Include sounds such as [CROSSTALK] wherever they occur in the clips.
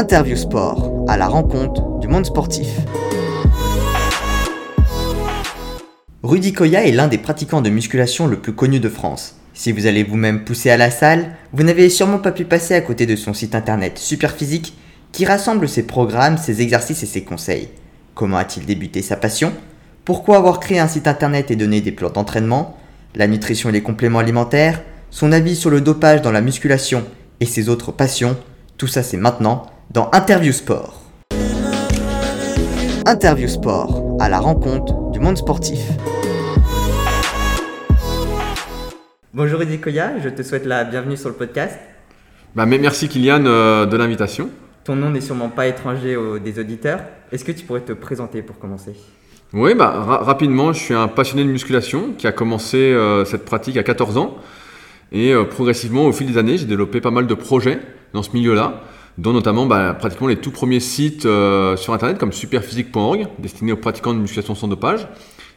Interview Sport, à la rencontre du monde sportif. Rudy Koya est l'un des pratiquants de musculation le plus connu de France. Si vous allez vous-même pousser à la salle, vous n'avez sûrement pas pu passer à côté de son site internet Superphysique qui rassemble ses programmes, ses exercices et ses conseils. Comment a-t-il débuté sa passion? Pourquoi avoir créé un site internet et donné des plans d'entraînement? La nutrition et les compléments alimentaires? Son avis sur le dopage dans la musculation et ses autres passions? Tout ça c'est maintenant dans Interview Sport. Interview Sport, à la rencontre du monde sportif. Bonjour Koya, je te souhaite la bienvenue sur le podcast. Bah, mais merci Kylian euh, de l'invitation. Ton nom n'est sûrement pas étranger aux des auditeurs. Est-ce que tu pourrais te présenter pour commencer? Oui, bah, rapidement, je suis un passionné de musculation qui a commencé euh, cette pratique à 14 ans. Et euh, progressivement, au fil des années, j'ai développé pas mal de projets dans ce milieu-là dont notamment bah, pratiquement les tout premiers sites euh, sur internet comme superphysique.org, destinés aux pratiquants de musculation sans dopage,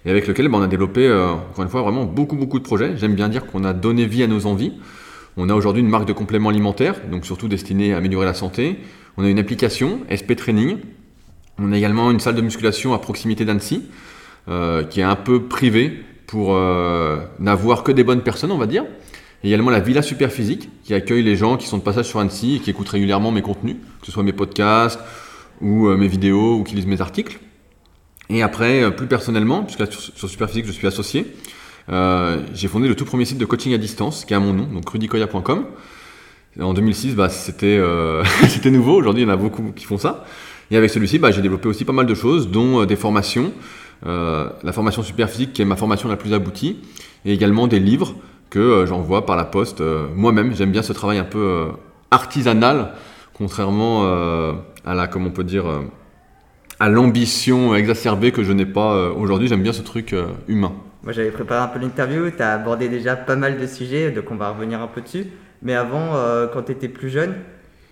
et avec lequel bah, on a développé, euh, encore une fois, vraiment beaucoup, beaucoup de projets. J'aime bien dire qu'on a donné vie à nos envies. On a aujourd'hui une marque de compléments alimentaires, donc surtout destinée à améliorer la santé. On a une application, SP Training. On a également une salle de musculation à proximité d'Annecy, euh, qui est un peu privée pour n'avoir que des bonnes personnes, on va dire. Également la Villa Superphysique, qui accueille les gens qui sont de passage sur Annecy et qui écoutent régulièrement mes contenus, que ce soit mes podcasts ou euh, mes vidéos ou qui lisent mes articles. Et après, euh, plus personnellement, puisque sur, Superphysique je suis associé, euh, j'ai fondé le tout premier site de coaching à distance qui à mon nom, donc rudicoya.com. En 2006, bah, c'était [LAUGHS] c'était nouveau. Aujourd'hui, il y en a beaucoup qui font ça. Et avec celui-ci, bah, j'ai développé aussi pas mal de choses, dont des formations. la formation Superphysique, qui est ma formation la plus aboutie, et également des livres que euh, j'envoie par la poste euh, moi-même. J'aime bien ce travail un peu euh, artisanal, contrairement à la, comment on peut dire, à l'ambition exacerbée que je n'ai pas aujourd'hui. J'aime bien ce truc humain. Moi, j'avais préparé un peu l'interview. Tu as abordé déjà pas mal de sujets, donc on va revenir un peu dessus. Mais avant, quand tu étais plus jeune,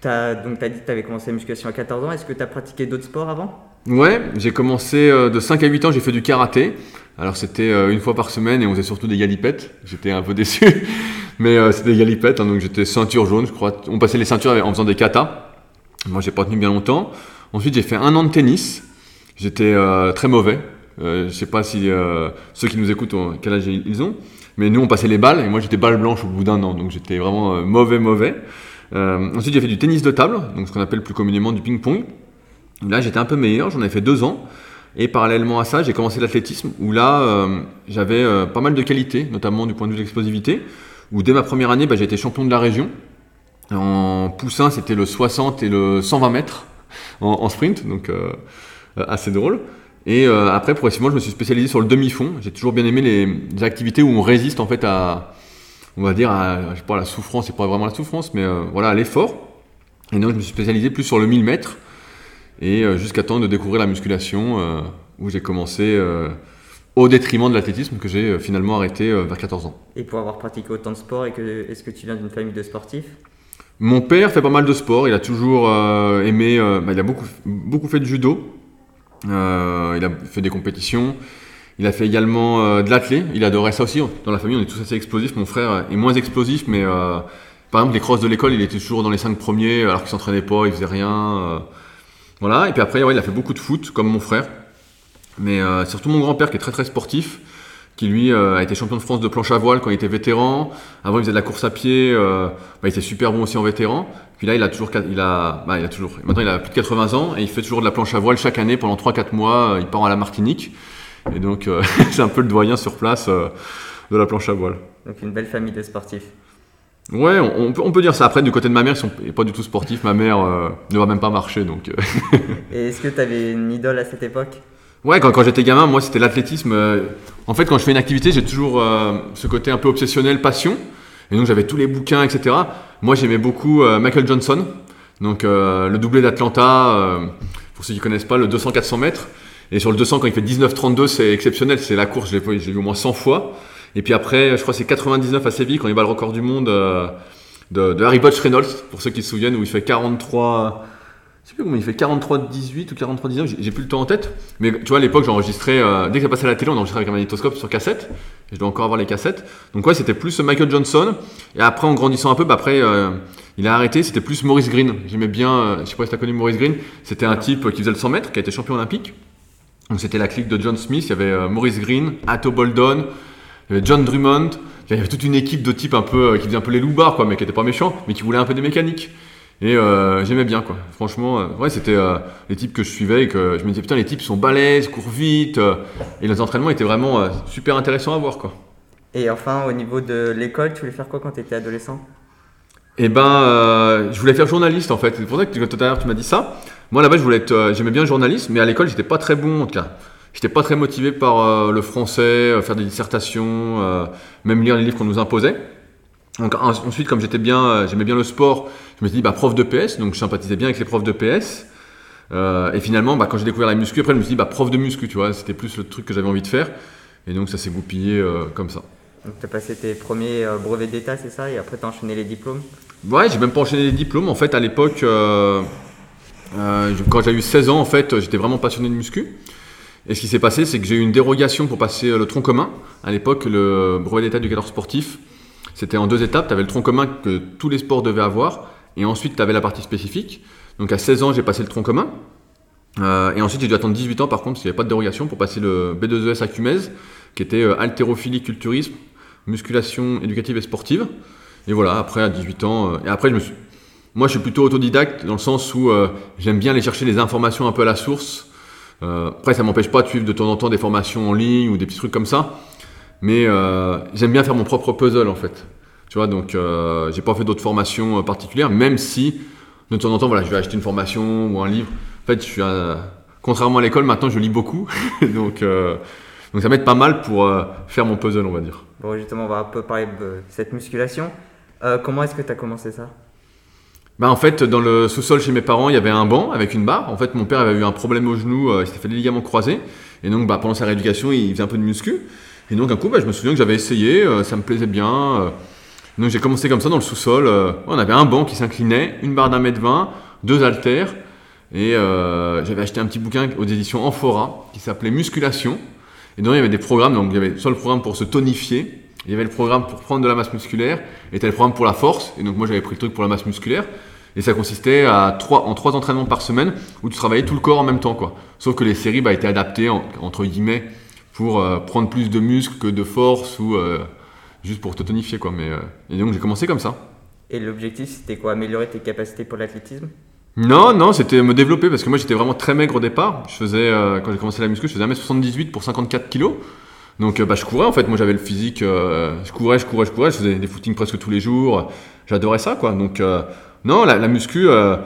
tu as, donc, as dit que tu avais commencé la musculation à 14 ans. Est-ce que tu as pratiqué d'autres sports avant? Ouais, j'ai commencé de 5 à 8 ans, j'ai fait du karaté. Alors c'était euh, une fois par semaine et on faisait surtout des galipettes. J'étais un peu [LAUGHS] déçu, mais euh, c'était des galipettes, hein, donc j'étais ceinture jaune, je crois. On passait les ceintures en faisant des katas. Moi j'ai pas tenu bien longtemps. Ensuite j'ai fait un an de tennis. J'étais euh, très mauvais. je sais pas si ceux qui nous écoutent quel âge ils ont, mais nous on passait les balles et moi j'étais balle blanche au bout d'un an, donc j'étais vraiment mauvais mauvais. ensuite j'ai fait du tennis de table, donc ce qu'on appelle plus communément du ping-pong. Là j'étais un peu meilleur, j'en ai fait deux ans. Et parallèlement à ça, j'ai commencé l'athlétisme, où là, euh, j'avais euh, pas mal de qualités, notamment du point de vue de l'explosivité, où dès ma première année, bah, j'ai été champion de la région. En poussin, c'était le 60 et le 120 mètres en, sprint, donc euh, assez drôle. Et après, progressivement, je me suis spécialisé sur le demi-fond. J'ai toujours bien aimé les, activités où on résiste en fait à, on va dire, à, je sais pas, la souffrance, c'est pas vraiment la souffrance, mais voilà, à l'effort. Et donc, je me suis spécialisé plus sur le 1000 mètres et euh, jusqu'à temps de découvrir la musculation euh, où j'ai commencé euh, au détriment de l'athlétisme que j'ai finalement arrêté vers 14 ans. Et pour avoir pratiqué autant de sport, est-ce que tu viens d'une famille de sportifs? Mon père fait pas mal de sport, il a toujours aimé, bah, il a beaucoup, beaucoup fait de judo, il a fait des compétitions, il a fait également de l'athlé, il adorait ça aussi. Dans la famille, on est tous assez explosifs, mon frère est moins explosif, mais par exemple, les crosses de l'école, il était toujours dans les 5 premiers alors qu'il s'entraînait pas, il faisait rien. Voilà, et puis après, il a fait beaucoup de foot, comme mon frère. Mais euh, surtout mon grand-père qui est très très sportif, qui lui euh, a été champion de France de planche à voile quand il était vétéran. Avant, il faisait de la course à pied. Euh, bah, il était super bon aussi en vétéran. Puis là, il a toujours, il a, bah, il a toujours, maintenant il a plus de 80 ans et il fait toujours de la planche à voile chaque année pendant 3-4 mois. Il part à la Martinique. Et donc, [LAUGHS] c'est un peu le doyen sur place de la planche à voile. Donc, une belle famille de sportifs. Ouais, on, peut, on, peut, dire ça. Après, du côté de ma mère, ils sont pas du tout sportifs. Ma mère euh, ne va même pas marcher, donc. Euh. [LAUGHS] Et est-ce que tu avais une idole à cette époque? Ouais, quand, quand j'étais gamin, moi, c'était l'athlétisme. Euh. En fait, quand je fais une activité, j'ai toujours ce côté un peu obsessionnel, passion. Et donc, j'avais tous les bouquins, etc. Moi, j'aimais beaucoup Michael Johnson, donc le doublé d'Atlanta. pour ceux qui connaissent pas, le 200-400 mètres. Et sur le 200, quand il fait 19-32, c'est exceptionnel. C'est la course, j'ai vu au moins 100 fois. Et puis après, je crois que c'est 99 à Séville quand il bat le record du monde euh, de, Harry Butch Reynolds, pour ceux qui se souviennent, où il fait 43. Je sais plus comment il fait 43-18 ou 43-19, j'ai plus le temps en tête. Mais tu vois, à l'époque, j'enregistrais, euh, dès que ça passait à la télé, on enregistrait avec un magnétoscope sur cassette. Et je dois encore avoir les cassettes. Donc ouais, c'était plus Michael Johnson. Et après, en grandissant un peu, bah après, euh, il a arrêté, c'était plus Maurice Green. J'aimais bien, euh, je sais pas si tu as connu Maurice Green, c'était un type qui faisait le 100 mètres, qui a été champion olympique. Donc c'était la clique de John Smith, il y avait Maurice Green, Atto Boldon, il y avait John Drummond, il y avait toute une équipe de types un peu, euh, qui faisait un peu les loupards, quoi, mais qui n'étaient pas méchants, mais qui voulaient un peu des mécaniques. Et euh, j'aimais bien, quoi. Franchement, euh, ouais, c'était euh, les types que je suivais et que je me disais, putain, les types sont balèzes, courent vite. et les entraînements étaient vraiment super intéressants à voir, quoi. Et enfin, au niveau de l'école, tu voulais faire quoi quand tu étais adolescent? Et ben, je voulais faire journaliste, en fait. C'est pour ça que tout à l'heure, tu m'as dit ça. Moi, là-bas, je voulais être, j'aimais bien le journalisme, mais à l'école, j'étais pas très bon, en tout cas. J'étais pas très motivé par euh, le français, euh, faire des dissertations, euh, même lire les livres qu'on nous imposait. Donc en- ensuite, comme j'étais bien, j'aimais bien le sport, je me suis dit bah prof de PS, donc je sympathisais bien avec les profs de PS. Et finalement, bah, quand j'ai découvert la muscu, après je me suis dit bah prof de muscu, tu vois, c'était plus le truc que j'avais envie de faire. Et donc ça s'est goupillé comme ça. Donc tu as passé tes premiers brevets d'état, c'est ça Et après tu as enchaîné les diplômes? Ouais, j'ai même pas enchaîné les diplômes. En fait, à l'époque, quand j'ai eu 16 ans, en fait, j'étais vraiment passionné de muscu. Et ce qui s'est passé, c'est que j'ai eu une dérogation pour passer euh, le tronc commun. À l'époque, le brevet d'état d'éducateur sportif, c'était en deux étapes. Tu avais le tronc commun que tous les sports devaient avoir, et ensuite tu avais la partie spécifique. Donc à 16 ans, j'ai passé le tronc commun. Euh, et ensuite, j'ai dû attendre 18 ans, par contre, parce qu'il n'y avait pas de dérogation, pour passer le B2ES à Cumez, qui était euh, haltérophilie, culturisme, musculation éducative et sportive. Et voilà, après, à 18 ans, euh, et après, je me suis. Moi, je suis plutôt autodidacte, dans le sens où j'aime bien aller chercher les informations un peu à la source. Euh, après, ça m'empêche pas de suivre de temps en temps des formations en ligne ou des petits trucs comme ça. Mais euh, j'aime bien faire mon propre puzzle, en fait. Tu vois, donc, euh, j'ai pas fait d'autres formations particulières, même si, de temps en temps, voilà, je vais acheter une formation ou un livre. En fait, je suis contrairement à l'école, maintenant, je lis beaucoup. [LAUGHS] donc, euh, donc, ça m'aide pas mal pour faire mon puzzle, on va dire. Bon, justement, on va un peu parler de cette musculation. Comment est-ce que tu as commencé ça? Bah en fait, dans le sous-sol chez mes parents, il y avait un banc avec une barre. En fait, mon père avait eu un problème au genou, euh, il s'était fait des ligaments croisés. Et donc, bah, pendant sa rééducation, il faisait un peu de muscu. Et donc, un coup, bah, je me souviens que j'avais essayé, euh, ça me plaisait bien. euh. donc, j'ai commencé comme ça dans le sous-sol. on avait un banc qui s'inclinait, une barre d'un mètre vingt, deux haltères. Et j'avais acheté un petit bouquin aux éditions Amphora qui s'appelait Musculation. Et dedans, il y avait des programmes. Donc, il y avait soit le programme pour se tonifier, il y avait le programme pour prendre de la masse musculaire, et t'avais le programme pour la force. Et donc, moi, j'avais pris le truc pour la masse musculaire. Et ça consistait à trois, en trois entraînements par semaine où tu travaillais tout le corps en même temps. Quoi. Sauf que les séries bah, étaient adaptées, en- entre guillemets, pour euh, prendre plus de muscles que de force ou euh, juste pour te tonifier. Quoi. Mais, euh, et donc, j'ai commencé comme ça. Et l'objectif, c'était quoi? Améliorer tes capacités pour l'athlétisme? Non, non, c'était me développer parce que moi j'étais vraiment très maigre au départ. Je faisais, quand j'ai commencé la muscu, je faisais 1m78 pour 54 kg. Donc bah, je courais en fait, moi j'avais le physique, je courais, je courais, je courais, je faisais des footings presque tous les jours. J'adorais ça quoi. Donc non, la, muscu, euh,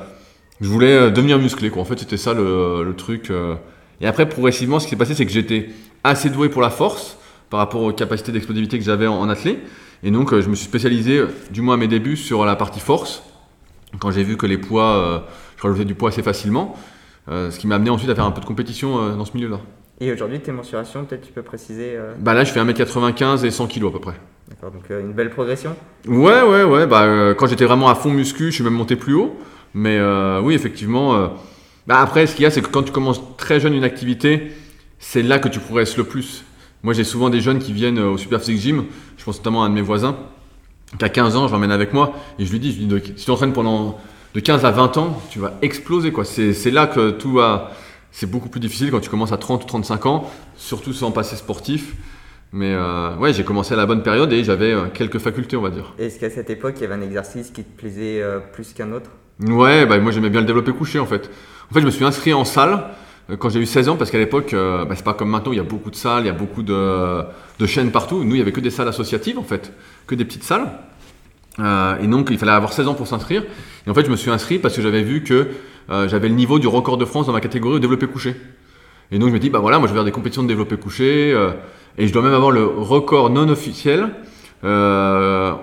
je voulais euh, devenir musclé quoi. En fait c'était ça le, truc. euh. Et après progressivement, ce qui s'est passé, c'est que j'étais assez doué pour la force par rapport aux capacités d'explosivité que j'avais en, en athlée. Et donc je me suis spécialisé, du moins à mes débuts, sur la partie force quand j'ai vu que les poids, je rajoutais du poids assez facilement, ce qui m'a amené ensuite à faire un peu de compétition dans ce milieu-là. Et aujourd'hui, tes mensurations, peut-être tu peux préciser euh, Bah là, je fais 1m95 et 100 kg à peu près. D'accord, donc euh, une belle progression. Ouais, ouais, ouais. Bah, euh, quand j'étais vraiment à fond muscu, je suis même monté plus haut. Mais oui, effectivement. bah, après, ce qu'il y a, c'est que quand tu commences très jeune une activité, c'est là que tu progresses le plus. Moi, j'ai souvent des jeunes qui viennent au Super Physique Gym. Je pense notamment à un de mes voisins qui a 15 ans, je l'emmène avec moi et je lui dis, je lui dis de- si tu entraînes pendant de 15 à 20 ans, tu vas exploser. quoi. C'est c'est là que tout va. C'est beaucoup plus difficile quand tu commences à 30 ou 35 ans, surtout sans passer sportif. Mais euh, ouais, j'ai commencé à la bonne période et j'avais euh, quelques facultés, on va dire. Est-ce qu'à cette époque, il y avait un exercice qui te plaisait euh, plus qu'un autre? Ouais, bah, moi j'aimais bien le développé couché en fait. En fait, je me suis inscrit en salle euh, quand j'ai eu 16 ans parce qu'à l'époque, euh, bah, c'est pas comme maintenant, il y a beaucoup de salles, il y a beaucoup de, de chaînes partout. Nous, il y avait que des salles associatives en fait, que des petites salles. Et donc, il fallait avoir 16 ans pour s'inscrire. Et en fait, je me suis inscrit parce que j'avais vu que euh, j'avais le niveau du record de France dans ma catégorie au développé couché. Et donc, je me dis, bah voilà, moi je vais faire des compétitions de développé couché euh, et je dois même avoir le record non officiel euh,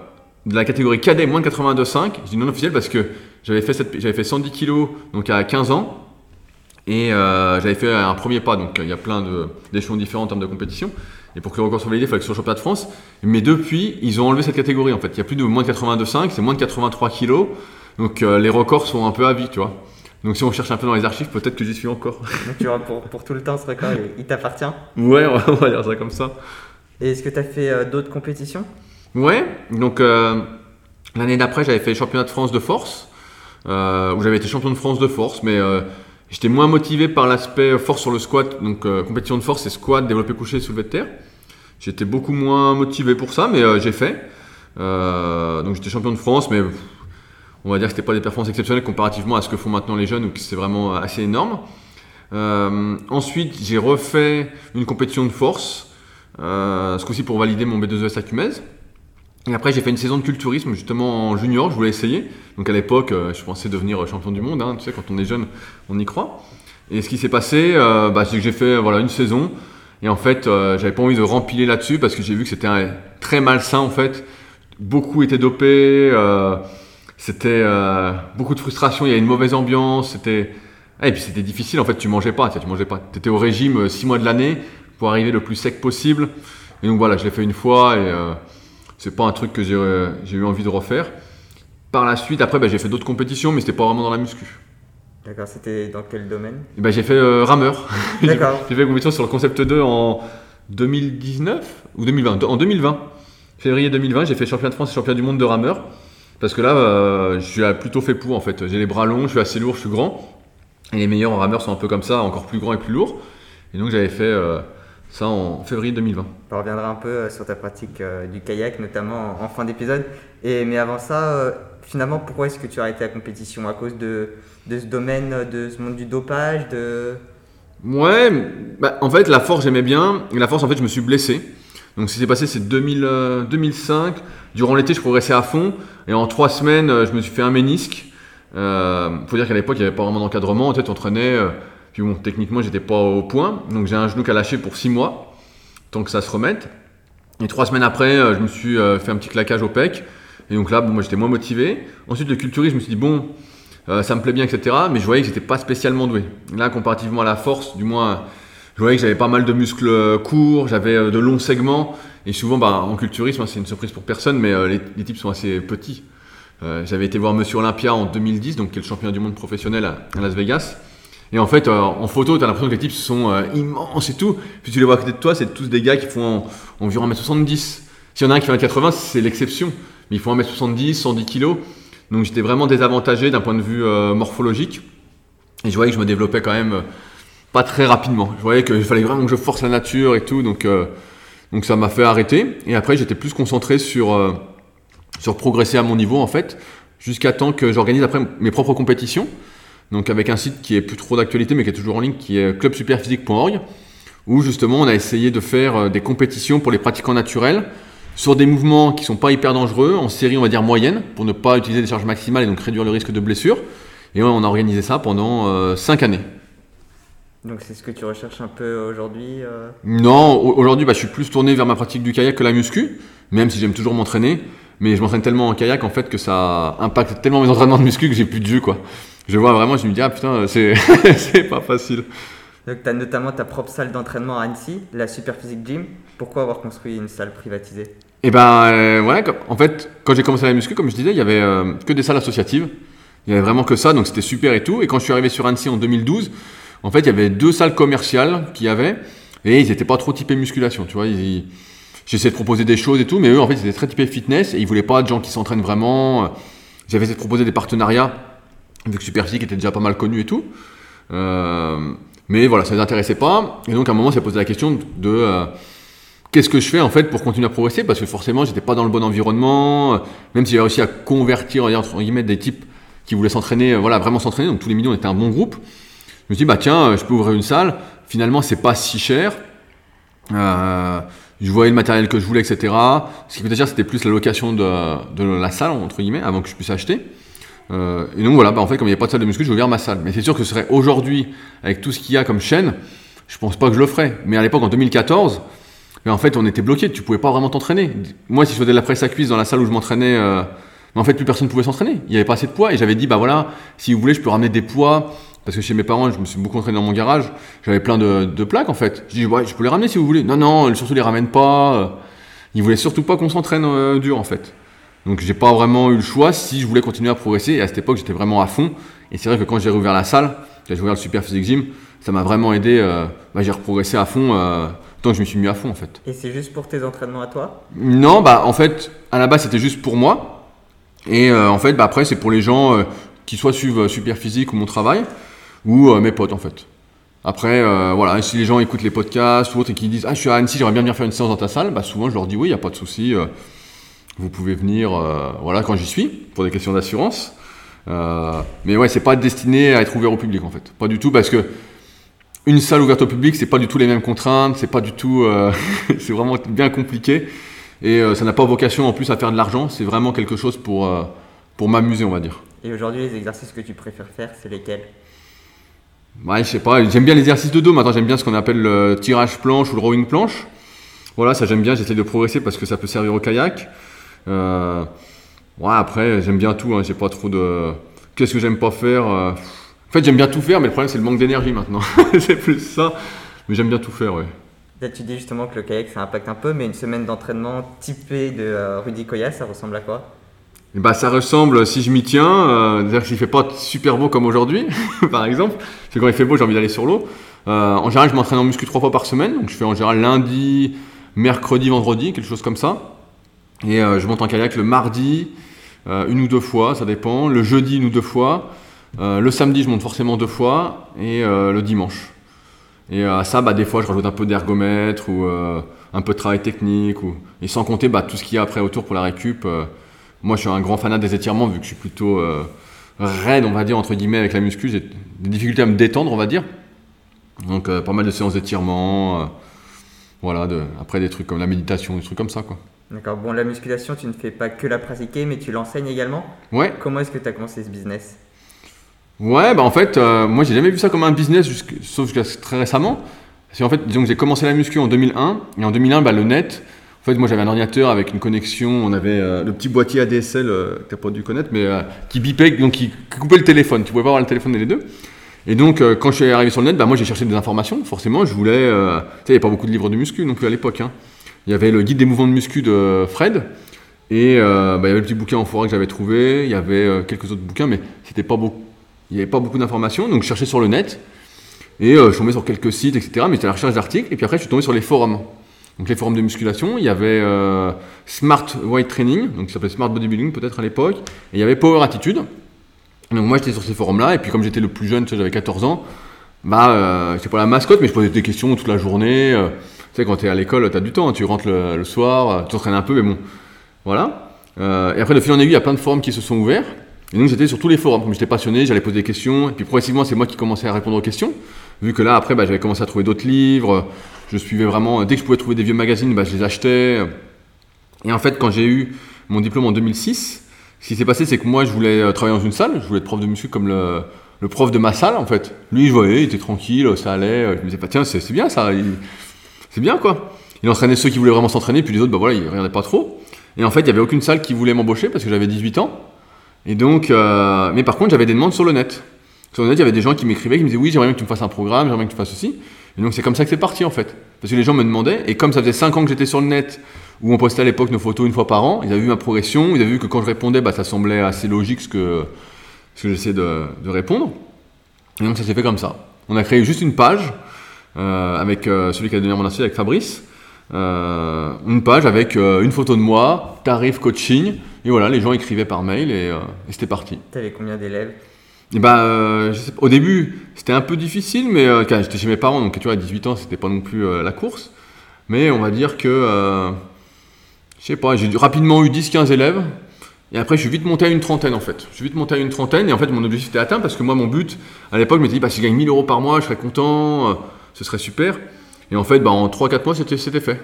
de la catégorie cadet moins de 82,5. Je dis non officiel parce que j'avais fait, j'avais fait 110 kilos donc à 15 ans et j'avais fait un premier pas. Donc il y a plein de- d'échelons différents en termes de compétition. Et pour que le record soit validé, il fallait que ce soit championnat de France. Mais depuis, ils ont enlevé cette catégorie en fait. Il n'y a plus de moins de 82,5, c'est moins de 83 kilos. Donc les records sont un peu à vie, tu vois. Donc si on cherche un peu dans les archives, peut-être que j'y suis encore. [LAUGHS] Donc tu vois, pour, pour tout le temps, ce record, il, t'appartient? ouais, on va- on va dire ça comme ça. Et est-ce que tu as fait euh, d'autres compétitions? Ouais, donc euh, L'année d'après, j'avais fait le championnat de France de force, euh, où j'avais été champion de France de force, mais j'étais moins motivé par l'aspect force sur le squat, donc compétition de force, c'est squat, développé couché, soulevé de terre. J'étais beaucoup moins motivé pour ça, mais j'ai fait. donc j'étais champion de France, mais on va dire que c'était pas des performances exceptionnelles comparativement à ce que font maintenant les jeunes, où c'est vraiment assez énorme. ensuite, j'ai refait une compétition de force, ce coup-ci pour valider mon B2ES à Cumez. Et après, j'ai fait une saison de culturisme justement en junior, je voulais essayer. Donc à l'époque, euh, je pensais devenir champion du monde. Hein. Tu sais, quand on est jeune, on y croit. Et ce qui s'est passé, euh, bah, c'est que j'ai fait voilà, une saison. Et en fait, euh, j'avais pas envie de rempiler là-dessus parce que j'ai vu que c'était très malsain en fait. Beaucoup étaient dopés. C'était beaucoup de frustration. Il y avait une mauvaise ambiance. C'était et puis c'était difficile en fait. Tu mangeais pas. Tu mangeais pas. T'étais au régime six mois de l'année pour arriver le plus sec possible. Et donc voilà, je l'ai fait une fois et c'est pas un truc que j'ai eu envie de refaire. Par la suite, après, bah, j'ai fait d'autres compétitions, mais c'était pas vraiment dans la muscu. D'accord, c'était dans quel domaine? Bah, J'ai fait euh, rameur. [LAUGHS] D'accord. j'ai fait une compétition sur le concept 2 en 2019 ou 2020 En 2020, février 2020, j'ai fait championnat de France et championnat du monde de rameur. Parce que là, euh, je suis plutôt fait pour en fait. J'ai les bras longs, je suis assez lourd, je suis grand. Et les meilleurs en rameur sont un peu comme ça, encore plus grands et plus lourds. Et donc j'avais fait euh, ça en février 2020. On reviendra un peu euh, sur ta pratique du kayak, notamment en, fin d'épisode. Et, mais avant ça, finalement, pourquoi est-ce que tu as arrêté la compétition? À cause de, de, ce domaine, de ce monde du dopage de... Ouais, bah, en fait, la force, j'aimais bien. Et la force, en fait, je me suis blessé. Donc, ce qui s'est passé, c'est 2005. Durant l'été, je progressais à fond. Et en trois semaines, je me suis fait un ménisque. Il faut dire qu'à l'époque, il n'y avait pas vraiment d'encadrement. En fait, on entraînait puis bon, techniquement, j'étais pas au point. Donc j'ai un genou qui a lâché pour 6 mois, tant que ça se remette. Et trois semaines après, euh, je me suis euh, fait un petit claquage au pec. Et donc là, moi j'étais moins motivé. Ensuite, le culturisme, je me suis dit, bon, euh, ça me plaît bien, etc. Mais je voyais que j'étais pas spécialement doué. Là, comparativement à la force, du moins, je voyais que j'avais pas mal de muscles courts, j'avais de longs segments. Et souvent, bah, en culturisme, hein, c'est une surprise pour personne, mais les, types sont assez petits. j'avais été voir Monsieur Olympia en 2010, donc qui est le champion du monde professionnel à Las Vegas. Et en fait, euh, en photo, tu as l'impression que les types sont euh, immenses et tout. Puis tu les vois à côté de toi, c'est tous des gars qui font environ 1m70. S'il y en a un qui fait 1m80, c'est l'exception. Mais ils font 1m70, 110 kg. Donc j'étais vraiment désavantagé d'un point de vue euh, morphologique. Et je voyais que je me développais quand même pas très rapidement. Je voyais qu'il fallait vraiment que je force la nature et tout. Donc, donc ça m'a fait arrêter. Et après, j'étais plus concentré sur, sur progresser à mon niveau en fait. Jusqu'à temps que j'organise après mes propres compétitions donc avec un site qui est plus trop d'actualité mais qui est toujours en ligne, qui est clubsuperphysique.org, où justement on a essayé de faire euh, des compétitions pour les pratiquants naturels sur des mouvements qui sont pas hyper dangereux, en série on va dire moyenne, pour ne pas utiliser des charges maximales et donc réduire le risque de blessure. Et on a organisé ça pendant 5 euh, années. Donc c'est ce que tu recherches un peu aujourd'hui euh Non, aujourd'hui bah, je suis plus tourné vers ma pratique du kayak que la muscu, même si j'aime toujours m'entraîner. Mais je m'entraîne tellement en kayak en fait que ça impacte tellement mes entraînements de muscu que j'ai plus de jus quoi je vois vraiment, je me dis, ah putain, [LAUGHS] c'est, pas facile. Donc, tu as notamment ta propre salle d'entraînement à Annecy, la Superphysique Gym. Pourquoi avoir construit une salle privatisée? Eh ben, euh, ouais, en fait, quand j'ai commencé la muscu, comme je disais, il y avait euh, que des salles associatives. Il y avait vraiment que ça, donc c'était super et tout. Et quand je suis arrivé sur Annecy en 2012, en fait, il y avait deux salles commerciales qui avaient, et ils n'étaient pas trop typés musculation, tu vois. J'essayais de proposer des choses et tout, mais eux, en fait, ils étaient très typés fitness et ils voulaient pas de gens qui s'entraînent vraiment. J'avais essayé de proposer des partenariats vu que Superphysique était déjà pas mal connu et tout. Euh, mais voilà, ça ne les intéressait pas. Et donc à un moment, ça posé la question de euh, qu'est-ce que je fais en fait pour continuer à progresser? Parce que forcément, j'étais pas dans le bon environnement. Même si j'ai réussi à convertir, entre guillemets, des types qui voulaient s'entraîner, euh, voilà, vraiment s'entraîner. Donc tous les millions étaient un bon groupe. Je me dit, bah tiens, je peux ouvrir une salle. Finalement, c'est pas si cher. je voyais le matériel que je voulais, etc. Ce qui coûtait cher, c'était plus la location de, la salle, entre guillemets, avant que je puisse acheter. Euh, et donc voilà, bah, en fait, comme il n'y a pas de salle de muscu, j'ai ouvert ma salle. Mais c'est sûr que ce serait aujourd'hui, avec tout ce qu'il y a comme chaîne, je pense pas que je le ferais. Mais à l'époque, en 2014, en fait, on était bloqué, tu pouvais pas vraiment t'entraîner. Moi, si je faisais de la presse à cuisse dans la salle où je m'entraînais, euh, en fait, plus personne ne pouvait s'entraîner. Il n'y avait pas assez de poids. Et j'avais dit, bah voilà, si vous voulez, je peux ramener des poids. Parce que chez mes parents, je me suis beaucoup entraîné dans mon garage. J'avais plein de, plaques, en fait. Je dis, ouais, je peux les ramener si vous voulez. Non, non, surtout les ramène pas. Ils voulaient surtout pas qu'on s'entraîne euh, dur, en fait. Donc j'ai pas vraiment eu le choix si je voulais continuer à progresser. Et à cette époque, j'étais vraiment à fond. Et c'est vrai que quand j'ai rouvert la salle, j'ai ouvert le Super Physique Gym, ça m'a vraiment aidé. Euh, bah, j'ai reprogressé à fond euh, tant que je me suis mis à fond en fait. Et c'est juste pour tes entraînements à toi? Non, bah en fait, à la base c'était juste pour moi. Et en fait, bah, après, c'est pour les gens qui soit suivent Super Physique ou mon travail, ou mes potes en fait. Après, voilà, si les gens écoutent les podcasts ou autres et qui disent Ah, je suis à Annecy, j'aimerais bien venir faire une séance dans ta salle, bah, souvent je leur dis Oui, il n'y a pas de souci, vous pouvez venir voilà, quand j'y suis, pour des questions d'assurance. mais ouais, c'est pas destiné à être ouvert au public en fait. Pas du tout, parce que une salle ouverte au public, c'est pas du tout les mêmes contraintes, c'est pas du tout, euh, [LAUGHS] c'est vraiment bien compliqué et euh, ça n'a pas vocation en plus à faire de l'argent. C'est vraiment quelque chose pour euh, pour m'amuser, on va dire. Et aujourd'hui, les exercices que tu préfères faire, c'est lesquels? Ouais, je sais pas. J'aime bien l'exercice de dos. Maintenant, j'aime bien ce qu'on appelle le tirage planche ou le rowing planche. Voilà, ça j'aime bien. J'essaie de progresser parce que ça peut servir au kayak. ouais, après, j'aime bien tout. Hein. J'ai pas trop de. Qu'est-ce que j'aime pas faire en fait, j'aime bien tout faire, mais le problème, c'est le manque d'énergie maintenant. [LAUGHS] c'est plus ça. Mais j'aime bien tout faire, ouais. Tu dis justement que le kayak, ça impacte un peu, mais une semaine d'entraînement typée de euh, Rudy Koya, ça ressemble à quoi? Bah, ça ressemble, si je m'y tiens, euh, c'est-à-dire qu'il fait pas super beau comme aujourd'hui, [LAUGHS] par exemple. C'est quand il fait beau, j'ai envie d'aller sur l'eau. Euh, en général, je m'entraîne en muscu trois fois par semaine. Donc, je fais en général lundi, mercredi, vendredi, quelque chose comme ça. Et je monte en kayak le mardi, une ou deux fois, ça dépend. Le jeudi, une ou deux fois. Le samedi, je monte forcément deux fois et le dimanche. Et euh, à ça, bah, des fois, je rajoute un peu d'ergomètre ou un peu de travail technique. Ou... Et sans compter bah, tout ce qu'il y a après autour pour la récup. moi, je suis un grand fanat des étirements vu que je suis plutôt raide, on va dire, entre guillemets, avec la muscu. J'ai des difficultés à me détendre, on va dire. Donc, pas mal de séances d'étirement. voilà, de... après des trucs comme la méditation, des trucs comme ça, quoi. D'accord. Bon, la musculation, tu ne fais pas que la pratiquer, mais tu l'enseignes également? Ouais. Comment est-ce que tu as commencé ce business? Ouais, bah en fait, euh, moi j'ai jamais vu ça comme un business, sauf jusqu'à très récemment. Parce qu'en fait, disons que j'ai commencé la muscu en 2001, et en 2001, bah, le net, en fait, moi j'avais un ordinateur avec une connexion, on avait euh, le petit boîtier ADSL euh, que tu n'as pas dû connaître, mais qui bipait, donc qui coupait le téléphone, tu pouvais pas avoir le téléphone les deux. Et donc, quand je suis arrivé sur le net, bah, moi j'ai cherché des informations, forcément, je voulais. tu sais, il n'y avait pas beaucoup de livres de muscu non plus à l'époque. Hein. Il y avait le guide des mouvements de muscu de Fred, et bah, il y avait le petit bouquin en forêt que j'avais trouvé, il y avait quelques autres bouquins, mais c'était pas beaucoup il n'y avait pas beaucoup d'informations, donc je cherchais sur le net. Et euh, je tombé sur quelques sites, etc. Mais j'étais à la recherche d'articles. Et puis après, je suis tombé sur les forums. Donc les forums de musculation, il y avait euh, Smart White Training, donc ça s'appelait Smart Bodybuilding peut-être à l'époque. Et il y avait Power Attitude. Donc moi, j'étais sur ces forums-là. Et puis comme j'étais le plus jeune, j'avais 14 ans, bah, euh, pas la mascotte, mais je posais des questions toute la journée. Euh, tu sais, quand tu es à l'école, tu as du temps. Hein. tu rentres le, soir, tu t'entraînes un peu, mais bon. Voilà. et après, de fil en aiguille, il y a plein de forums qui se sont ouverts. Et donc j'étais sur tous les forums, comme j'étais passionné, j'allais poser des questions, et puis progressivement c'est moi qui commençais à répondre aux questions, vu que là après bah, j'avais commencé à trouver d'autres livres, je suivais vraiment, dès que je pouvais trouver des vieux magazines, bah, je les achetais. Et en fait quand j'ai eu mon diplôme en 2006, ce qui s'est passé c'est que moi je voulais euh, travailler dans une salle, je voulais être prof de muscu comme le, prof de ma salle en fait. Lui je voyais, il était tranquille, ça allait, je me disais pas tiens c'est bien ça, c'est bien quoi. Il entraînait ceux qui voulaient vraiment s'entraîner, puis les autres bah voilà ils regardaient pas trop. Et en fait il y avait aucune salle qui voulait m'embaucher parce que j'avais 18 ans. Et donc, euh, mais par contre, j'avais des demandes sur le net. Sur le net, il y avait des gens qui m'écrivaient, qui me disaient oui, j'aimerais bien que tu me fasses un programme, j'aimerais bien que tu fasses ceci. Et donc, c'est comme ça que c'est parti en fait. Parce que les gens me demandaient, et comme ça faisait 5 ans que j'étais sur le net, où on postait à l'époque nos photos une fois par an, ils avaient vu ma progression, ils avaient vu que quand je répondais, bah, ça semblait assez logique ce que, ce que j'essayais de, de, répondre. Et donc, ça s'est fait comme ça. On a créé juste une page euh, avec euh, celui qui a donné mon assiette, avec Fabrice. Une page avec une photo de moi, tarif coaching, et voilà, les gens écrivaient par mail et, euh, c'était parti. Tu avais combien d'élèves? Et bah, Au début, c'était un peu difficile, mais j'étais chez mes parents, donc tu vois, à 18 ans, c'était pas non plus la course. Mais on va dire que, je sais pas, j'ai rapidement eu 10-15 élèves. Et après, je suis vite monté à une trentaine en fait. Je suis vite monté à une trentaine et en fait, mon objectif était atteint parce que moi, mon but à l'époque, je m'étais dit, bah, si je gagne 1000 euros par mois, je serais content, ce serait super. Et en fait, bah, en 3-4 mois, c'était fait.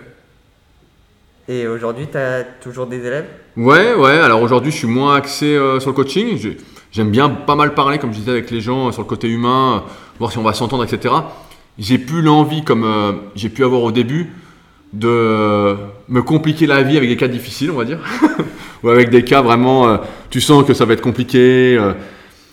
Et aujourd'hui, tu as toujours des élèves? Ouais, ouais. Alors aujourd'hui, je suis moins axé euh, sur le coaching. J'aime bien pas mal parler, comme je disais, avec les gens sur le côté humain, euh, voir si on va s'entendre, etc. J'ai plus l'envie, comme euh, j'ai pu avoir au début, de me compliquer la vie avec des cas difficiles, on va dire. [LAUGHS] Ou avec des cas vraiment, tu sens que ça va être compliqué.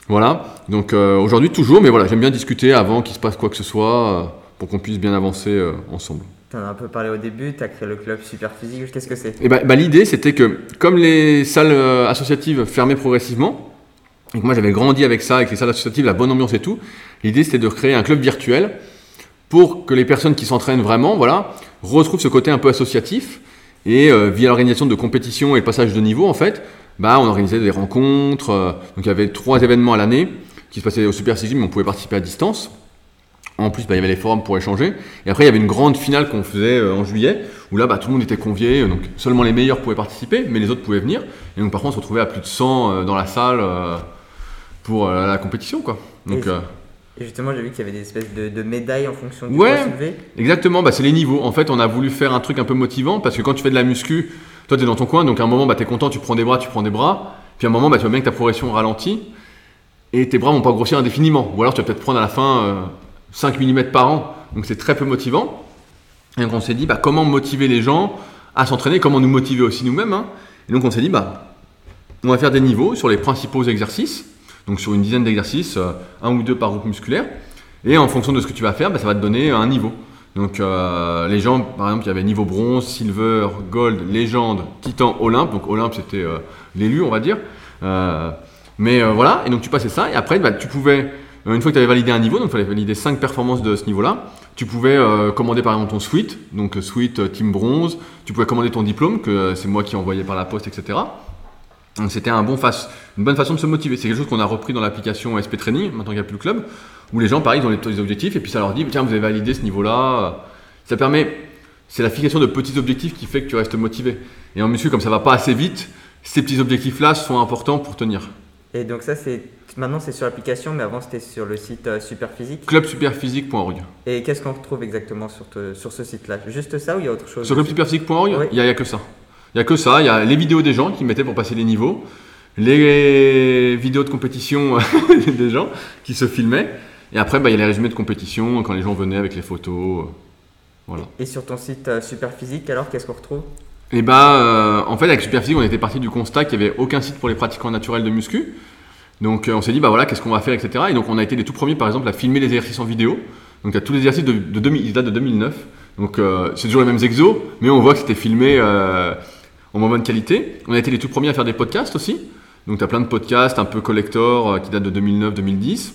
voilà. Donc aujourd'hui, toujours, mais voilà, j'aime bien discuter avant qu'il se passe quoi que ce soit pour qu'on puisse bien avancer euh, ensemble. Tu en as un peu parlé au début, tu as créé le club Super Physique, qu'est-ce que c'est eh ben, bah, L'idée c'était que comme les salles euh, associatives fermaient progressivement, et que moi j'avais grandi avec ça, avec les salles associatives, la bonne ambiance et tout, l'idée c'était de créer un club virtuel pour que les personnes qui s'entraînent vraiment voilà, retrouvent ce côté un peu associatif et euh, via l'organisation de compétitions et le passage de niveau en fait, bah, on organisait des rencontres. euh, donc il y avait trois événements à l'année qui se passaient au Super mais on pouvait participer à distance. En plus, bah, il y avait les forums pour échanger. Et après, il y avait une grande finale qu'on faisait euh, en juillet, où là, bah, tout le monde était convié. euh, Donc seulement les meilleurs pouvaient participer, mais les autres pouvaient venir. Et donc parfois, on se retrouvait à plus de 100 euh, dans la salle euh, pour la compétition. Quoi. Donc, Et- justement, j'ai vu qu'il y avait des espèces de, de médailles en fonction du Ouais. poids soulevé. Exactement, bah, c'est les niveaux. En fait, on a voulu faire un truc un peu motivant parce que quand tu fais de la muscu, toi tu es dans ton coin, donc à un moment bah, tu es content, tu prends des bras, tu prends des bras. Puis à un moment, bah, tu vois bien que ta progression ralentit et tes bras vont pas grossir indéfiniment. Ou alors tu vas peut-être prendre à la fin 5 mm par an. Donc c'est très peu motivant. Et donc on s'est dit bah, comment motiver les gens à s'entraîner, comment nous motiver aussi nous-mêmes. hein. Et donc on s'est dit bah, on va faire des niveaux sur les principaux exercices. Donc sur une dizaine d'exercices, euh, un ou deux par groupe musculaire. Et en fonction de ce que tu vas faire, bah, ça va te donner un niveau. Donc euh, les gens, par exemple, il y avait niveau bronze, silver, gold, légende, titan, olympe. Donc olympe, c'était euh, l'élu, on va dire. Mais voilà, et donc tu passais ça, et après, bah, tu pouvais, une fois que tu avais validé un niveau, donc il fallait valider 5 performances de ce niveau-là, tu pouvais euh, commander par exemple ton suite, donc euh, suite euh, team bronze, tu pouvais commander ton diplôme, que euh, c'est moi qui envoyais par la poste, etc. C'était une bonne façon de se motiver. C'est quelque chose qu'on a repris dans l'application SP Training, maintenant qu'il n'y a plus le club, où les gens, pareil, ils ont les, les objectifs, et puis ça leur dit, tiens, vous avez validé ce niveau-là. Ça permet, c'est la fixation de petits objectifs qui fait que tu restes motivé. Et en muscu, comme ça va pas assez vite, ces petits objectifs-là sont importants pour tenir. Et donc ça, c'est maintenant c'est sur l'application, mais avant c'était sur le site euh, Superphysique. Clubsuperphysique.org. Et qu'est-ce qu'on retrouve exactement sur, te- sur ce site-là? Juste ça ou il y a autre chose? Sur clubsuperphysique.org, il Oui. n'y a, a que ça. Il n'y a que ça. Il y a les vidéos des gens qui mettaient pour passer les niveaux, les vidéos de compétition [LAUGHS] des gens qui se filmaient. Et après, bah, il y a les résumés de compétition quand les gens venaient avec les photos. euh, Voilà. Et sur ton site euh, Superphysique, alors qu'est-ce qu'on retrouve? Et bah, euh, en fait, avec Superphysique, on était parti du constat qu'il n'y avait aucun site pour les pratiquants naturels de muscu. Donc, euh, on s'est dit, bah voilà, qu'est-ce qu'on va faire, etc. Et donc, on a été les tout premiers, par exemple, à filmer les exercices en vidéo. Donc, il y a tous les exercices de, de 2000, ils datent de 2009. Donc, euh, c'est toujours les mêmes exos, mais on voit que c'était filmé en moins bonne qualité. On a été les tout premiers à faire des podcasts aussi. Donc, tu as plein de podcasts un peu collector qui datent de 2009-2010.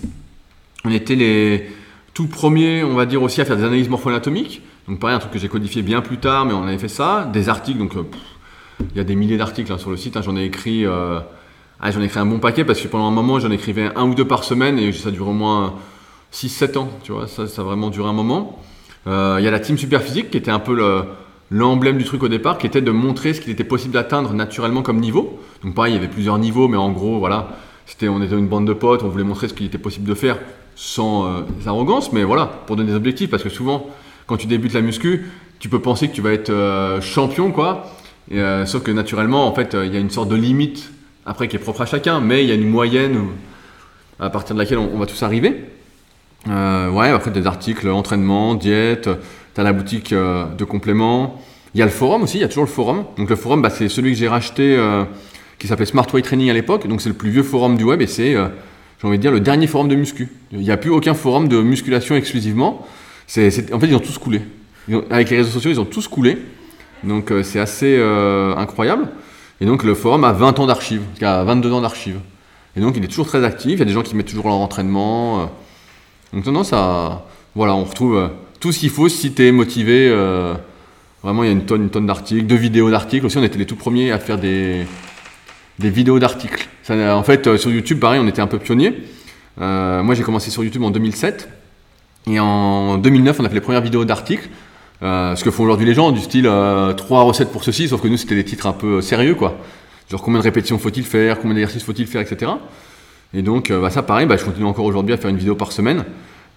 On était les tout premiers, on va dire aussi, à faire des analyses morpho-anatomiques. Donc pareil, un truc que j'ai codifié bien plus tard, mais on avait fait ça. Des articles, donc euh, il y a des milliers d'articles hein, sur le site. hein. J'en ai écrit, euh, ah, j'en ai écrit un bon paquet parce que pendant un moment, j'en écrivais un ou deux par semaine et ça dure au moins 6-7 ans. Tu vois, ça, a vraiment duré un moment. Euh, Il y a la team Superphysique qui était un peu le- l'emblème du truc au départ, qui était de montrer ce qu'il était possible d'atteindre naturellement comme niveau. Donc pareil, il y avait plusieurs niveaux, mais en gros, voilà, c'était, on était une bande de potes, on voulait montrer ce qu'il était possible de faire sans arrogance, mais voilà, pour donner des objectifs, parce que souvent, quand tu débutes la muscu, tu peux penser que tu vas être euh, champion, quoi. Euh, sauf que naturellement, en fait, euh, il y a une sorte de limite, après, qui est propre à chacun, mais il y a une moyenne à partir de laquelle on, va tous arriver. Ouais, après, des articles, entraînement, diète, tu as la boutique de compléments. Il y a le forum aussi, il y a toujours le forum. Donc le forum, bah, c'est celui que j'ai racheté, qui s'appelait Smart Training à l'époque. Donc c'est le plus vieux forum du web et c'est, j'ai envie de dire, le dernier forum de muscu. Il n'y a plus aucun forum de musculation exclusivement. En fait, ils ont tous coulé. Avec les réseaux sociaux, ils ont tous coulé. Donc euh, c'est assez euh, incroyable. Et donc le forum a 20 ans d'archives, il a 22 ans d'archives. Et donc il est toujours très actif, il y a des gens qui mettent toujours leur entraînement. euh. Donc non, non, ça... Voilà, on retrouve tout ce qu'il faut si tu es motivé. Vraiment, il y a une tonne, une tonne d'articles, de vidéos d'articles. Aussi, on était les tout premiers à faire des, des vidéos d'articles. En fait, sur YouTube, pareil, on était un peu pionniers. Moi, j'ai commencé sur YouTube en 2007. Et en 2009, on a fait les premières vidéos d'articles. Euh, ce que font aujourd'hui les gens, du style euh, 3 recettes pour ceci, sauf que nous, c'était des titres un peu euh, sérieux, quoi. Genre, combien de répétitions faut-il faire, combien d'exercices faut-il faire, etc. Et donc, euh, bah, ça, pareil, bah, je continue encore aujourd'hui à faire une vidéo par semaine,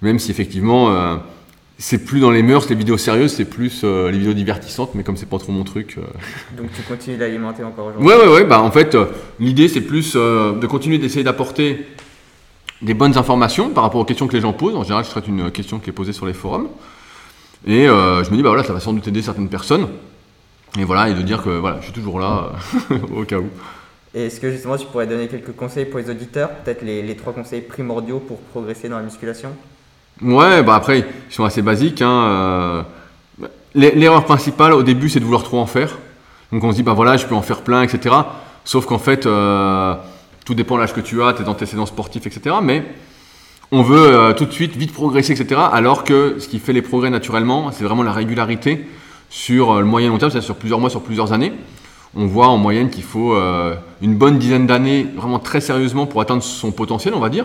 même si effectivement, c'est plus dans les mœurs, les vidéos sérieuses, c'est plus les vidéos divertissantes, mais comme c'est pas trop mon truc. Donc tu continues d'alimenter encore aujourd'hui? Ouais, ouais, ouais. Bah, en fait, l'idée, c'est plus de continuer d'essayer d'apporter des bonnes informations par rapport aux questions que les gens posent. En général, je traite une question qui est posée sur les forums. Et euh, je me dis, bah voilà, ça va sans doute aider certaines personnes. Et voilà, et de dire que voilà, je suis toujours là, [LAUGHS] au cas où. Et est-ce que justement tu pourrais donner quelques conseils pour les auditeurs Peut-être les, les trois conseils primordiaux pour progresser dans la musculation? Ouais, bah après, ils sont assez basiques. Hein, euh, l'e- L'erreur principale au début, c'est de vouloir trop en faire. Donc on se dit, bah voilà, je peux en faire plein, etc. Sauf qu'en fait, euh, tout dépend de l'âge que tu as, tes antécédents sportifs, etc. Mais on veut euh, tout de suite vite progresser, etc. Alors que ce qui fait les progrès naturellement, c'est vraiment la régularité sur euh, le moyen long terme, c'est-à-dire sur plusieurs mois, sur plusieurs années, on voit en moyenne qu'il faut une bonne dizaine d'années vraiment très sérieusement pour atteindre son potentiel, on va dire,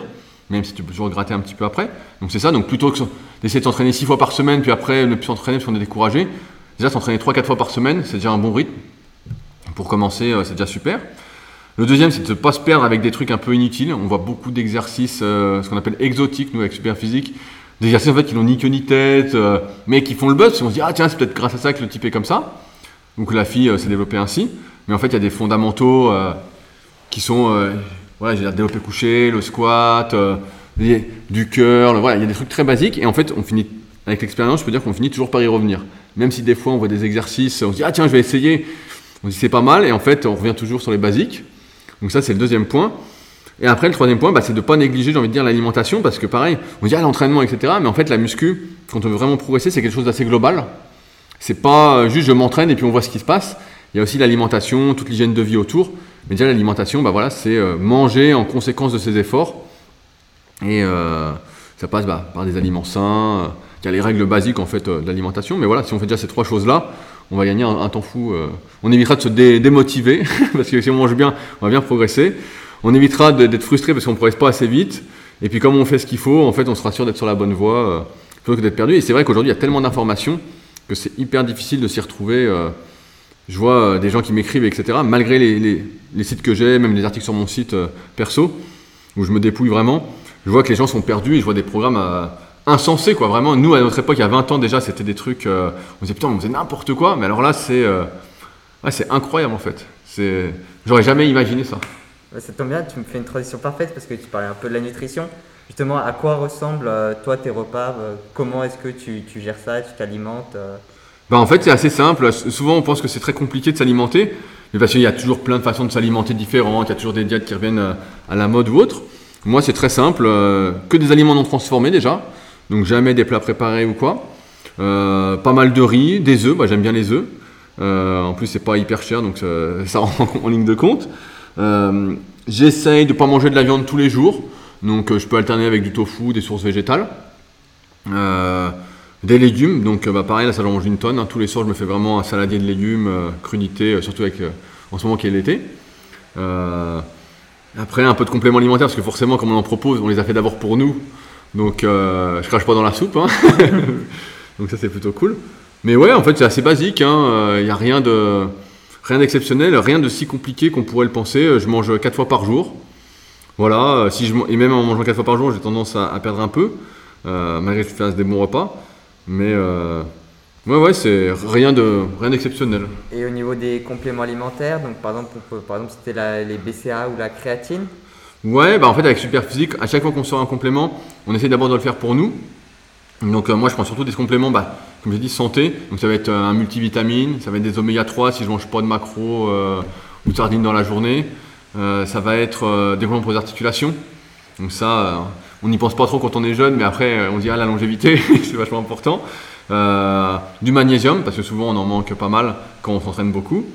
même si tu peux toujours gratter un petit peu après. Donc c'est ça, donc plutôt que d'essayer de s'entraîner six fois par semaine, puis après ne plus s'entraîner parce qu'on est découragé, déjà s'entraîner 3-4 fois par semaine, c'est déjà un bon rythme. Pour commencer, c'est déjà super. Le deuxième, c'est de ne pas se perdre avec des trucs un peu inutiles. On voit beaucoup d'exercices, ce qu'on appelle exotiques, nous, avec Super Physique, des exercices en fait qui n'ont ni queue ni tête, euh, mais qui font le buzz. On se dit, ah tiens, c'est peut-être grâce à ça que le type est comme ça. Donc la fille euh, s'est développée ainsi. Mais en fait, il y a des fondamentaux euh, qui sont, voilà, j'ai développé couché, le squat, du cœur, voilà, il y a des trucs très basiques. Et en fait, on finit, avec l'expérience, je peux dire qu'on finit toujours par y revenir. Même si des fois on voit des exercices, on se dit, ah tiens, je vais essayer. On se dit, c'est pas mal. Et en fait, on revient toujours sur les basiques. Donc ça, c'est le deuxième point. Et après, le troisième point, bah, c'est de ne pas négliger, j'ai envie de dire, l'alimentation, parce que pareil, on dit ah, l'entraînement, etc. Mais en fait, la muscu, quand on veut vraiment progresser, c'est quelque chose d'assez global. C'est pas euh, juste je m'entraîne et puis on voit ce qui se passe. Il y a aussi l'alimentation, toute l'hygiène de vie autour. Mais déjà, l'alimentation, bah, voilà, c'est euh, manger en conséquence de ses efforts. Et euh, ça passe bah, par des aliments sains. Il y a les règles basiques en fait de l'alimentation. Mais voilà, si on fait déjà ces trois choses-là, on va gagner un, temps fou. on évitera de se démotiver, [LAUGHS] parce que si on mange bien, on va bien progresser. On évitera d'être frustré parce qu'on ne progresse pas assez vite. Et puis comme on fait ce qu'il faut, en fait, on sera sûr d'être sur la bonne voie euh, plutôt que d'être perdu. Et c'est vrai qu'aujourd'hui, il y a tellement d'informations que c'est hyper difficile de s'y retrouver. Euh. je vois euh, des gens qui m'écrivent, etc. Malgré les, sites que j'ai, même les articles sur mon site perso, où je me dépouille vraiment, je vois que les gens sont perdus et je vois des programmes insensés, quoi. Vraiment, nous, à notre époque, il y a 20 ans déjà, c'était des trucs... on disait, putain, on faisait n'importe quoi. Mais alors là, c'est... c'est incroyable, en fait. J'aurais jamais imaginé ça. Ça tombe bien, tu me fais une transition parfaite parce que tu parlais un peu de la nutrition. Justement, à quoi ressemblent euh, toi tes repas euh, Comment est-ce que tu, gères ça Tu t'alimentes euh? bah, En fait, c'est assez simple. Souvent, on pense que c'est très compliqué de s'alimenter, mais parce qu'il y a toujours plein de façons de s'alimenter différentes, il y a toujours des diètes qui reviennent à la mode ou autre. Moi, c'est très simple. que des aliments non transformés déjà, donc jamais des plats préparés ou quoi. pas mal de riz, des œufs, bah, j'aime bien les œufs. en plus, c'est pas hyper cher, donc ça, [LAUGHS] ça rentre en ligne de compte. Euh, j'essaye de ne pas manger de la viande tous les jours, donc euh, je peux alterner avec du tofu, des sources végétales. Euh, des légumes, donc bah, pareil, là ça j'en mange une tonne. Hein. Tous les soirs, je me fais vraiment un saladier de légumes, crudité, surtout avec en ce moment qui est l'été. après, un peu de compléments alimentaires, parce que forcément, comme on en propose, on les a fait d'abord pour nous. Donc, je crache pas dans la soupe. Hein. [LAUGHS] donc, ça, c'est plutôt cool. Mais ouais, en fait, c'est assez basique. Il hein. n'y a rien de. Rien d'exceptionnel, rien de si compliqué qu'on pourrait le penser. Euh, je mange 4 fois par jour. Voilà, euh, si je, et même en mangeant 4 fois par jour, j'ai tendance à, perdre un peu, euh, malgré que je fasse des bons repas. Mais ouais, ouais, c'est rien de rien d'exceptionnel. Et au niveau des compléments alimentaires, donc par exemple, par exemple c'était les BCA ou la créatine Ouais, bah en fait avec Superphysique, à chaque fois qu'on sort un complément, on essaie d'abord de le faire pour nous. Donc moi je prends surtout des compléments bah, comme j'ai dit, santé. Donc ça va être un multivitamine, ça va être des oméga 3 si je mange pas de macro euh, ou de sardines dans la journée. Euh, ça va être euh, des pour les articulations. Donc ça, on n'y pense pas trop quand on est jeune, mais après on dit ah la longévité, [LAUGHS] c'est vachement important. du magnésium, parce que souvent on en manque pas mal quand on s'entraîne beaucoup.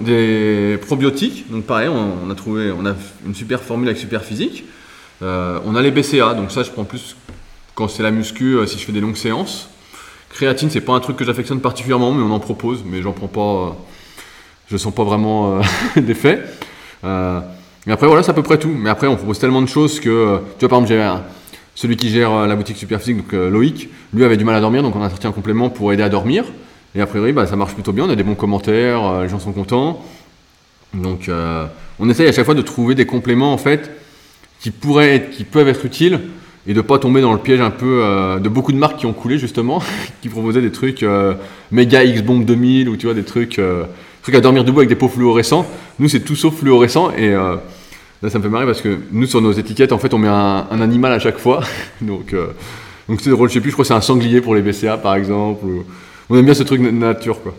Des probiotiques, donc pareil, on, a trouvé, on a une super formule avec Super Physique. on a les BCA, donc ça je prends plus quand c'est la muscu, si je fais des longues séances. Créatine, c'est pas un truc que j'affectionne particulièrement, mais on en propose, mais j'en prends pas. Euh, je sens pas vraiment euh, [LAUGHS] d'effet. Euh, et après, voilà, c'est à peu près tout. Mais après, on propose tellement de choses que. tu vois, par exemple, j'ai celui qui gère la boutique Superphysique, donc Loïc, lui avait du mal à dormir, donc on a sorti un complément pour aider à dormir. Et a priori, bah, ça marche plutôt bien, on a des bons commentaires, les gens sont contents. Donc, on essaye à chaque fois de trouver des compléments, en fait, qui pourraient être, qui peuvent être utiles et de pas tomber dans le piège un peu euh, de beaucoup de marques qui ont coulé justement, [LAUGHS] qui proposaient des trucs euh, méga X-Bomb 2000 ou tu vois des trucs, euh, trucs à dormir debout avec des pots fluorescents. Nous c'est tout sauf fluorescent et là ça me fait marrer parce que nous sur nos étiquettes en fait on met un, animal à chaque fois. [LAUGHS] donc donc c'est drôle, je sais plus, je crois que c'est un sanglier pour les BCA par exemple. On aime bien ce truc de nature quoi.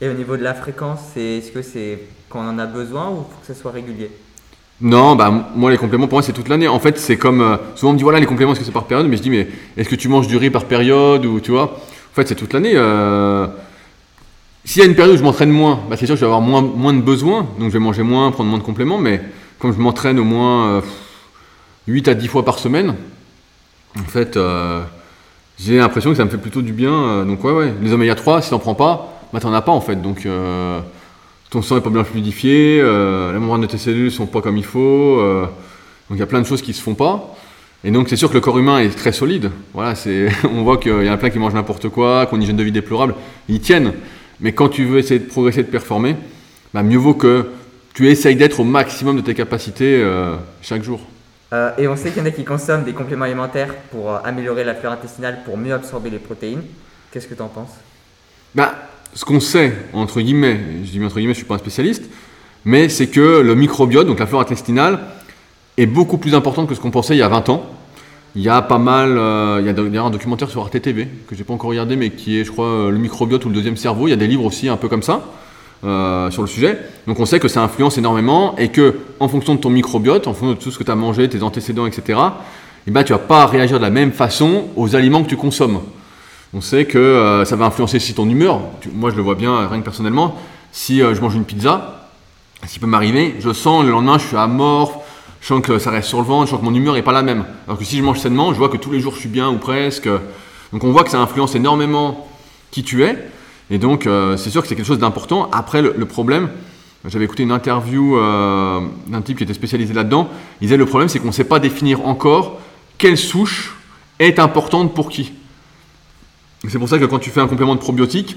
Et au niveau de la fréquence, est-ce que c'est quand on en a besoin ou faut que ça soit régulier? Non, bah moi les compléments pour moi c'est toute l'année. En fait c'est comme euh, souvent on me dit voilà les compléments est-ce que c'est par période, mais je dis mais est-ce que tu manges du riz par période ou tu vois? En fait c'est toute l'année. Euh, s'il y a une période où je m'entraîne moins, bah, c'est sûr que je vais avoir moins, moins de besoins, donc je vais manger moins, prendre moins de compléments, mais comme je m'entraîne au moins 8 euh, à 10 fois par semaine, en fait j'ai l'impression que ça me fait plutôt du bien. donc ouais ouais, les oméga 3 si t'en prends pas, bah t'en as pas en fait. Donc ton sang est pas bien fluidifié, euh, la membrane de tes cellules sont pas comme il faut. euh, donc il y a plein de choses qui se font pas. Et donc c'est sûr que le corps humain est très solide. Voilà, c'est, [LAUGHS] on voit qu'il y en a plein qui mangent n'importe quoi, une hygiène de vie déplorable. Ils tiennent. Mais quand tu veux essayer de progresser, de performer, bah, mieux vaut que tu essayes d'être au maximum de tes capacités euh, chaque jour. Euh, et on sait qu'il y en a qui consomment des compléments alimentaires pour euh, améliorer la flore intestinale, pour mieux absorber les protéines. Qu'est-ce que tu en penses? Bah, ce qu'on sait, entre guillemets, je dis entre guillemets, je suis pas un spécialiste, mais c'est que le microbiote, donc la flore intestinale, est beaucoup plus importante que ce qu'on pensait il y a 20 ans. Il y a pas mal, euh, il y a un documentaire sur Arte TV que j'ai pas encore regardé, mais qui est, je crois, le microbiote ou le deuxième cerveau. Il y a des livres aussi un peu comme ça euh, sur le sujet. Donc on sait que ça influence énormément et que en fonction de ton microbiote, en fonction de tout ce que tu as mangé, tes antécédents, etc., eh ben, tu vas pas réagir de la même façon aux aliments que tu consommes. On sait que euh, ça va influencer aussi ton humeur. Moi, je le vois bien, rien que personnellement. Si euh, je mange une pizza, ce qui peut m'arriver, je sens le lendemain, je suis amorphe, je sens que ça reste sur le ventre, je sens que mon humeur n'est pas la même. Alors que si je mange sainement, je vois que tous les jours je suis bien ou presque. Donc on voit que ça influence énormément qui tu es. Et donc euh, c'est sûr que c'est quelque chose d'important. Après, le, problème, j'avais écouté une interview euh, d'un type qui était spécialisé là-dedans. Il disait le problème, c'est qu'on ne sait pas définir encore quelle souche est importante pour qui. C'est pour ça que quand tu fais un complément de probiotique,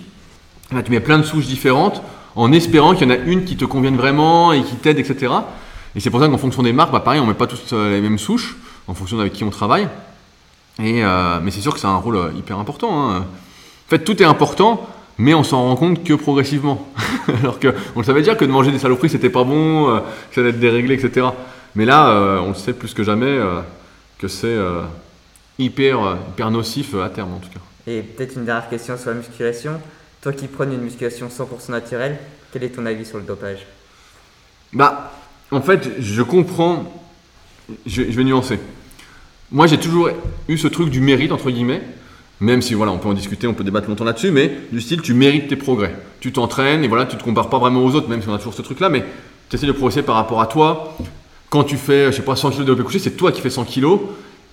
là, tu mets plein de souches différentes en espérant qu'il y en a une qui te convienne vraiment et qui t'aide, etc. Et c'est pour ça qu'en fonction des marques, bah, pareil, on met pas tous euh, les mêmes souches en fonction avec qui on travaille. Et, mais c'est sûr que c'est un rôle hyper important. hein. En fait, tout est important, mais on s'en rend compte que progressivement. [LAUGHS] Alors que on le savait déjà que de manger des saloperies, c'était pas bon, euh, que ça allait être déréglé, etc. Mais là, euh, on le sait plus que jamais euh, que c'est hyper, hyper nocif à terme, en tout cas. Et peut-être une dernière question sur la musculation. Toi qui prônes une musculation 100% naturelle, quel est ton avis sur le dopage? Bah, en fait, je comprends. Je, je vais nuancer. Moi, j'ai toujours eu ce truc du mérite, entre guillemets. Même si, voilà, on peut en discuter, on peut débattre longtemps là-dessus, mais du style, tu mérites tes progrès. Tu t'entraînes et voilà, tu te compares pas vraiment aux autres, même si on a toujours ce truc-là, mais tu essaies de progresser par rapport à toi. Quand tu fais, je sais pas, 100 kg de développé couché, c'est toi qui fais 100 kg,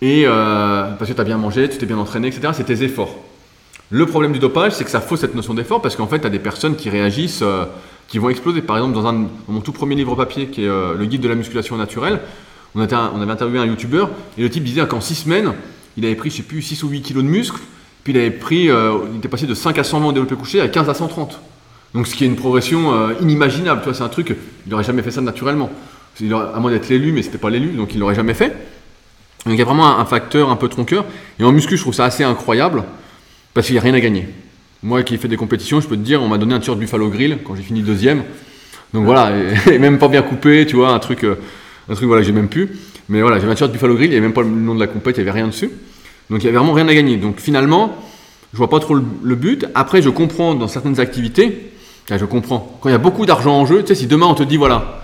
et euh, parce que tu as bien mangé, tu t'es bien entraîné, etc. C'est tes efforts. Le problème du dopage, c'est que ça fausse cette notion d'effort parce qu'en fait, tu as des personnes qui réagissent, euh, qui vont exploser. Par exemple, dans, un, mon tout premier livre papier, qui est euh, le guide de la musculation naturelle, on, on avait interviewé un youtubeur et le type disait qu'en 6 semaines, il avait pris, je sais plus, 6 ou 8 kilos de muscles, puis il avait pris, euh, il était passé de 5 à 120 au développé couché à 15 à 130. Donc ce qui est une progression euh, inimaginable, tu vois, c'est un truc, il n'aurait jamais fait ça naturellement. Il à moins d'être l'élu, mais c'était pas l'élu, donc il l'aurait jamais fait. Donc il y a vraiment un, facteur un peu tronqueur. Et en muscu, je trouve ça assez incroyable parce qu'il n'y a rien à gagner. Moi qui ai fait des compétitions, je peux te dire, on m'a donné un t-shirt Buffalo Grill quand j'ai fini deuxième. Donc voilà, [LAUGHS] et, même pas bien coupé, tu vois, un truc, euh, un truc voilà, que j'ai même plus. Mais voilà, j'avais un t-shirt Buffalo Grill, il n'y avait même pas le nom de la compète, il n'y avait rien dessus. Donc il n'y avait vraiment rien à gagner. Donc finalement, je vois pas trop le, but. Après, je comprends dans certaines activités, je comprends, quand il y a beaucoup d'argent en jeu, tu sais, si demain on te dit, voilà,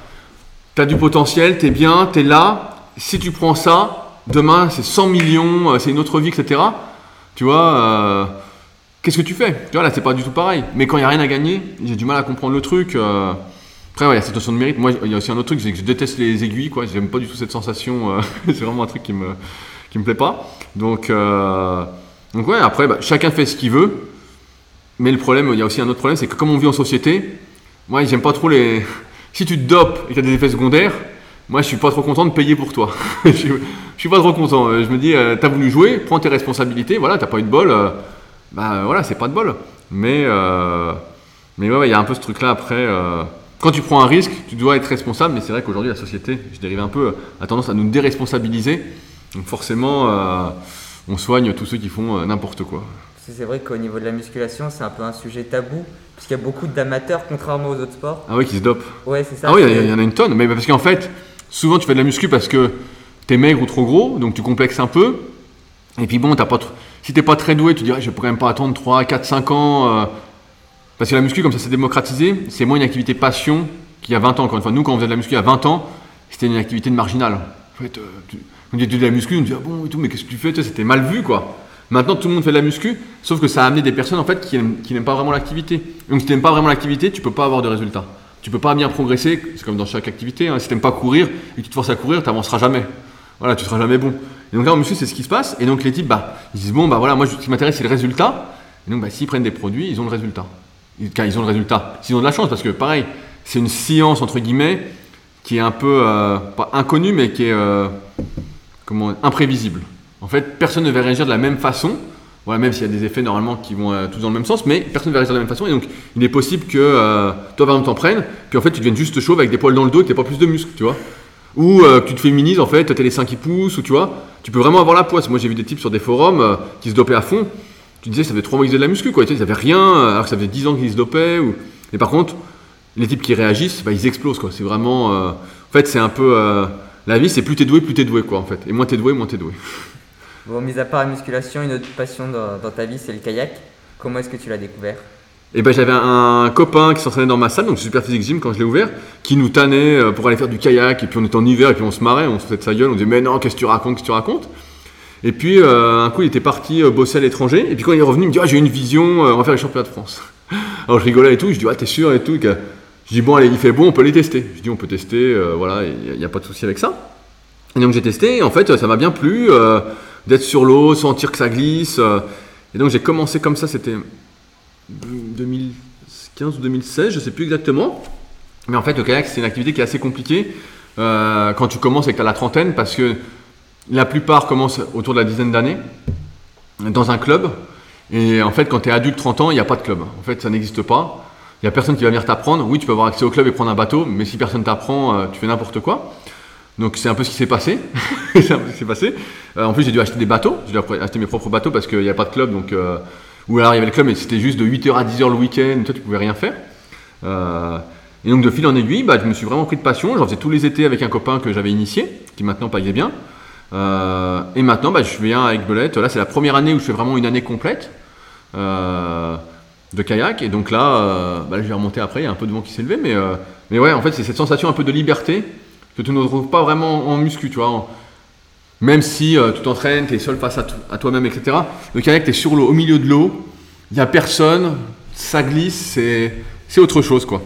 tu as du potentiel, tu es bien, tu es là, si tu prends ça, demain c'est 100 millions, euh, c'est une autre vie, etc. Tu vois, euh, qu'est-ce que tu fais? Tu vois, là c'est pas du tout pareil. Mais quand il n'y a rien à gagner, j'ai du mal à comprendre le truc. euh. Après, ouais, il y a cette notion de mérite. Moi, il y a aussi un autre truc, c'est que je déteste les aiguilles, quoi. J'aime pas du tout cette sensation. euh, [LAUGHS] c'est vraiment un truc qui me, qui me plaît pas. Donc, euh, donc ouais, après, bah, chacun fait ce qu'il veut. Mais le problème, il y a aussi un autre problème, c'est que comme on vit en société, moi, j'aime pas trop les. [LAUGHS] Si tu te dopes et que tu as des effets secondaires, moi, je suis pas trop content de payer pour toi. [LAUGHS] je, suis, suis pas trop content. Euh, Je me dis, t'as voulu jouer, prends tes responsabilités. Voilà, t'as pas eu de bol. bah voilà, c'est pas de bol. Mais, mais ouais, il y a un peu ce truc-là après. Euh, quand tu prends un risque, tu dois être responsable. Mais c'est vrai qu'aujourd'hui, la société, je dérive un peu, a tendance à nous déresponsabiliser. Donc forcément, euh, on soigne tous ceux qui font euh, n'importe quoi. Parce c'est vrai qu'au niveau de la musculation, c'est un peu un sujet tabou, puisqu'il y a beaucoup d'amateurs, contrairement aux autres sports. Ah ouais, qui se dopent. Ouais, c'est ça. Ah oui, il y, y en a une tonne. Mais parce qu'en fait, souvent tu fais de la muscu parce que t'es maigre ou trop gros, donc tu complexes un peu. Et puis bon, t'as pas si t'es pas très doué, tu dirais, je vais quand même pas attendre 3, 4, 5 ans. Parce que la muscu, comme ça s'est démocratisé, c'est moins une activité passion qu'il y a 20 ans. Encore une fois, nous, quand on faisait de la muscu il y a 20 ans, c'était une activité de marginale. En fait, euh, on dit de la muscu, on dit, ah bon, et tout, mais qu'est-ce que tu fais C'était mal vu, quoi. Maintenant, tout le monde fait de la muscu, sauf que ça a amené des personnes en fait qui aiment- qui n'aiment pas vraiment l'activité. Donc, si tu n'aimes pas vraiment l'activité, tu peux pas avoir de résultats. Tu peux pas bien progresser, c'est comme dans chaque activité. hein. Si tu n'aimes pas courir et que tu te forces à courir, tu n'avanceras jamais. Voilà, tu seras jamais bon. Et donc là, en muscu, c'est ce qui se passe. Et donc, les types, bah, ils disent, bon, bah voilà, moi, ce qui m'intéresse, c'est le résultat. Donc, bah, s'ils prennent des produits, ils ont le résultat. Car ils ont le résultat. S'ils ont de la chance, parce que pareil, c'est une science entre guillemets qui est un peu pas inconnue mais qui est comment imprévisible. En fait, personne ne va réagir de la même façon. Voilà, même s'il y a des effets normalement qui vont tous dans le même sens, mais personne ne va réagir de la même façon. Et donc, il est possible que toi, par exemple, t'en prennes, puis en fait, tu deviennes juste chauve avec des poils dans le dos et que t'aies pas plus de muscles, tu vois. Ou que tu te féminises, en fait, tu as les seins qui poussent, ou tu vois, tu peux vraiment avoir la poisse. Moi, j'ai vu des types sur des forums qui se dopaient à fond tu disais, ça fait trois mois qu'ils faisaient de la muscu, quoi. Tu sais, ils avaient rien, alors que ça faisait 10 ans qu'ils se dopaient. Ou... Et par contre, les types qui réagissent, bah, ils explosent, quoi. C'est vraiment. Euh, en fait, c'est un peu. Euh, la vie, c'est plus t'es doué, plus t'es doué, quoi, en fait. Et moins t'es doué, moins t'es doué. Bon, mis à part la musculation, une autre passion dans, ta vie, c'est le kayak. Comment est-ce que tu l'as découvert? Et eh ben j'avais un copain qui s'entraînait dans ma salle, donc Super Physique Gym quand je l'ai ouvert, qui nous tannait euh, pour aller faire du kayak, et puis on était en hiver, et puis on se marrait, on se faisait de sa gueule, on disait mais non, qu'est-ce que tu racontes, qu'est-ce que tu racontes? Et puis, euh, un coup, il était parti euh, bosser à l'étranger. Et puis, quand il est revenu, il me dit ah, J'ai une vision, euh, on va faire les championnats de France. [LAUGHS] Alors, je rigolais et tout. Je dis Ah, t'es sûr et tout. Je dis Bon, allez, il fait beau, on peut les tester. Je dis On peut tester, voilà, il n'y a, pas de souci avec ça. Et donc, j'ai testé. Et en fait, ça m'a bien plu d'être sur l'eau, sentir que ça glisse. et donc, j'ai commencé comme ça. C'était 2015 ou 2016, je sais plus exactement. Mais en fait, le kayak, c'est une activité qui est assez compliquée quand tu commences et que tu as la trentaine parce que la plupart commencent autour de la dizaine d'années dans un club. Et en fait, quand tu es adulte 30 ans, il n'y a pas de club. En fait, ça n'existe pas. Il n'y a personne qui va venir t'apprendre. Oui, tu peux avoir accès au club et prendre un bateau, mais si personne t'apprend, euh, tu fais n'importe quoi. Donc c'est un peu ce qui s'est passé. [LAUGHS] Euh, en plus, j'ai dû acheter des bateaux. J'ai dû acheter mes propres bateaux parce qu'il n'y a pas de club. Donc, euh, ou alors il y avait le club, mais c'était juste de 8h à 10h le week-end. Toi, tu pouvais rien faire. et donc de fil en aiguille, bah, je me suis vraiment pris de passion. J'en faisais tous les étés avec un copain que j'avais initié, qui maintenant payait bien. Euh, et maintenant, bah, je viens avec Belette. Là, c'est la première année où je fais vraiment une année complète euh, de kayak. Et donc là, euh, bah, je vais remonter après. Il y a un peu de vent qui s'est levé. Mais, mais ouais, en fait, c'est cette sensation un peu de liberté que tu ne retrouves pas vraiment en muscu. Tu vois, même si tu t'entraînes, tu es seul face à, toi-même, etc. Le kayak, tu es sur l'eau, au milieu de l'eau. Il n'y a personne. Ça glisse. C'est autre chose, quoi.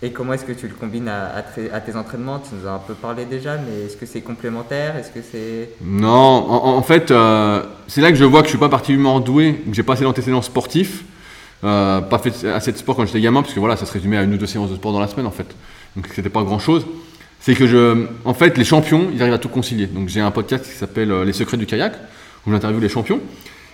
Et comment est-ce que tu le combines à, tes entraînements? Tu nous as un peu parlé déjà, mais est-ce que c'est complémentaire? Est-ce que c'est Non, en, fait, euh, c'est là que je vois que je suis pas particulièrement doué, que j'ai pas assez d'antécédents sportifs, euh, pas fait assez de sport quand j'étais gamin, parce que voilà, ça se résumait à une ou deux séances de sport dans la semaine en fait. Donc c'était pas grand-chose. C'est que je, en fait, les champions, ils arrivent à tout concilier. Donc j'ai un podcast qui s'appelle euh, Les secrets du kayak, où j'interviewe les champions.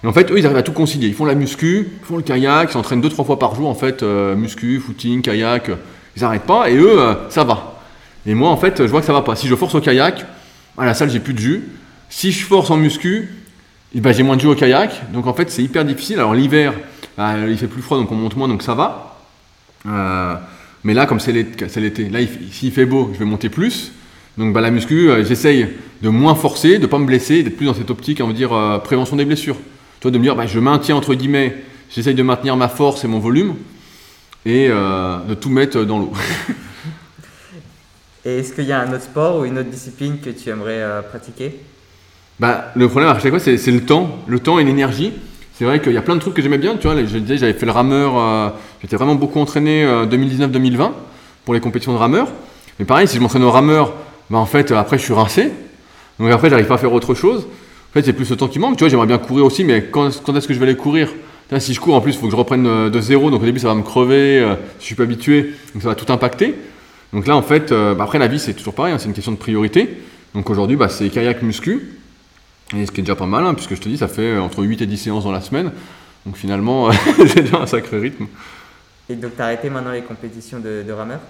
Et en fait, eux, ils arrivent à tout concilier. Ils font la muscu, font le kayak, ils s'entraînent deux trois fois par jour en fait, muscu, footing, kayak ils n'arrêtent pas et eux, euh, ça va. Et moi, en fait, je vois que ça va pas. Si je force au kayak, à la salle, j'ai plus de jus. Si je force en muscu, eh ben, j'ai moins de jus au kayak. Donc, en fait, c'est hyper difficile. Alors, l'hiver, bah, il fait plus froid, donc on monte moins, donc ça va. Euh, mais là, comme c'est l'été, là, s'il fait beau, je vais monter plus. Donc, bah, la muscu, euh, j'essaye de moins forcer, de ne pas me blesser, d'être plus dans cette optique, on va dire, prévention des blessures. Toi, de me dire, bah, je maintiens, entre guillemets, j'essaye de maintenir ma force et mon volume et euh, de tout mettre dans l'eau. [LAUGHS] et est-ce qu'il y a un autre sport ou une autre discipline que tu aimerais euh, pratiquer? Bah, Le problème à chaque fois, c'est, le temps, le temps et l'énergie. C'est vrai qu'il y a plein de trucs que j'aimais bien. Tu vois, je disais, j'avais fait le rameur, euh, j'étais vraiment beaucoup entraîné 2019-2020 pour les compétitions de rameur. Mais pareil, si je m'entraîne au rameur, bah, en fait, après, je suis rincé. Donc après, j'arrive pas à faire autre chose. En fait, c'est plus le temps qui manque. Tu vois, j'aimerais bien courir aussi, mais quand, quand est-ce que je vais aller courir? Si je cours, en plus, il faut que je reprenne euh, de zéro. Donc au début, ça va me crever. Euh, je suis pas habitué. Donc ça va tout impacter. Donc là, en fait, euh, bah, après, la vie, c'est toujours pareil. Hein, c'est une question de priorité. Donc aujourd'hui, bah, c'est kayak muscu. Et ce qui est déjà pas mal, hein, puisque je te dis, ça fait entre 8 et 10 séances dans la semaine. Donc finalement, [LAUGHS] j'ai déjà un sacré rythme. Et donc, tu as arrêté maintenant les compétitions de, de rameur?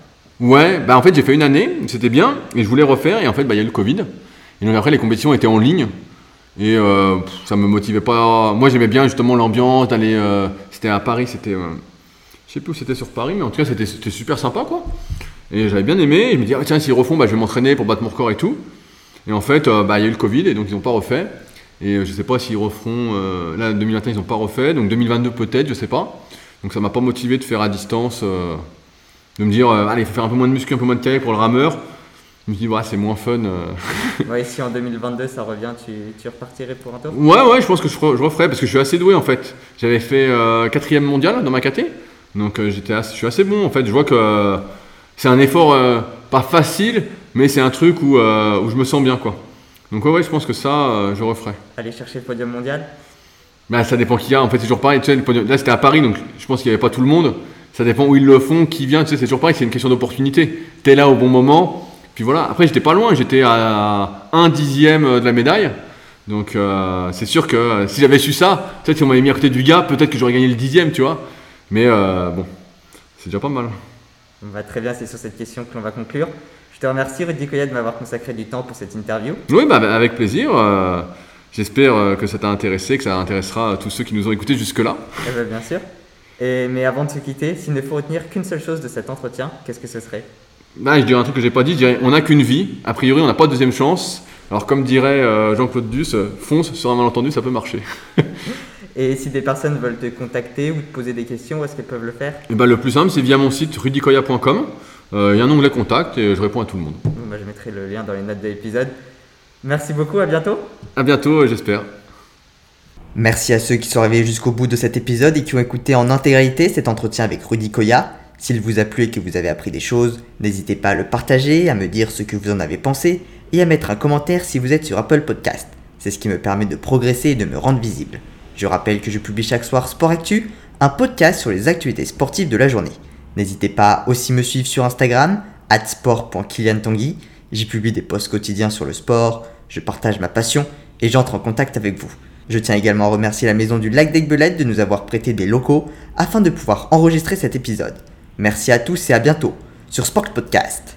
Ouais, bah en fait, j'ai fait une année, c'était bien, et je voulais refaire, et en fait, bah, il y a eu le Covid. Et donc après, les compétitions étaient en ligne. Et euh, ça me motivait pas. Moi, j'aimais bien justement l'ambiance. Euh, c'était à Paris, c'était. Euh, je sais plus où c'était sur Paris, mais en tout cas, c'était, super sympa, quoi. Et j'avais bien aimé. Je me disais, ah, tiens, s'ils refont, bah, je vais m'entraîner pour battre mon record et tout. Et en fait, bah, il y a eu le Covid, et donc ils n'ont pas refait. Et je sais pas s'ils referont. là, 2021, ils n'ont pas refait. Donc 2022, peut-être, je sais pas. Donc ça m'a pas motivé de faire à distance. de me dire, allez, il faut faire un peu moins de muscu, un peu moins de taille pour le rameur. Je me dis, ouais, c'est moins fun. Euh. ouais, si en 2022 ça revient, tu, tu repartirais pour un tour? Ouais, ouais, je pense que je, je, referais parce que je suis assez doué en fait. J'avais fait euh, quatrième mondial dans ma KT, donc euh, j'étais je suis assez bon en fait. Je vois que c'est un effort pas facile, mais c'est un truc où, où je me sens bien quoi. Donc ouais, ouais je pense que ça, je referais. Aller chercher le podium mondial? Bah, Ça dépend qui y a, en fait c'est toujours pareil. Tu sais, Là c'était à Paris, donc je pense qu'il n'y avait pas tout le monde. Ça dépend où ils le font, qui vient, tu sais, c'est toujours pareil, c'est une question d'opportunité. Tu es là au bon moment, puis voilà. Après, j'étais pas loin, j'étais à un dixième de la médaille. Donc euh, c'est sûr que euh, si j'avais su ça, peut-être si on m'avait mis à côté du gars, peut-être que j'aurais gagné le dixième, tu vois. Mais euh, bon, c'est déjà pas mal. On va très bien, c'est sur cette question que l'on va conclure. Je te remercie Rudy Koya de m'avoir consacré du temps pour cette interview. Oui, bah, avec plaisir. J'espère que ça t'a intéressé, que ça intéressera tous ceux qui nous ont écoutés jusque-là. Eh ben, bien sûr. Et, mais avant de se quitter, s'il ne faut retenir qu'une seule chose de cet entretien, qu'est-ce que ce serait? Bah, Je dirais un truc que j'ai pas dit, je dirais on n'a qu'une vie, a priori on n'a pas de deuxième chance, alors comme dirait euh, Jean-Claude Duss, fonce sur un malentendu, ça peut marcher. [LAUGHS] Et si des personnes veulent te contacter ou te poser des questions, où est-ce qu'elles peuvent le faire? Et eh ben, Le plus simple, c'est via mon site rudicoya.com. Euh, il y a un onglet contact et je réponds à tout le monde. Bah, je mettrai le lien dans les notes de l'épisode. Merci beaucoup, à bientôt. À bientôt, j'espère. Merci à ceux qui sont arrivés jusqu'au bout de cet épisode et qui ont écouté en intégralité cet entretien avec Rudy Koya. S'il vous a plu et que vous avez appris des choses, n'hésitez pas à le partager, à me dire ce que vous en avez pensé et à mettre un commentaire si vous êtes sur Apple Podcast. C'est ce qui me permet de progresser et de me rendre visible. Je rappelle que je publie chaque soir Sport Actu, un podcast sur les actualités sportives de la journée. N'hésitez pas aussi me suivre sur Instagram, sport.kiliantangui. J'y publie des posts quotidiens sur le sport, je partage ma passion et j'entre en contact avec vous. Je tiens également à remercier la maison du Lac d'Aigbelette de nous avoir prêté des locaux afin de pouvoir enregistrer cet épisode. Merci à tous et à bientôt sur Sport Podcast.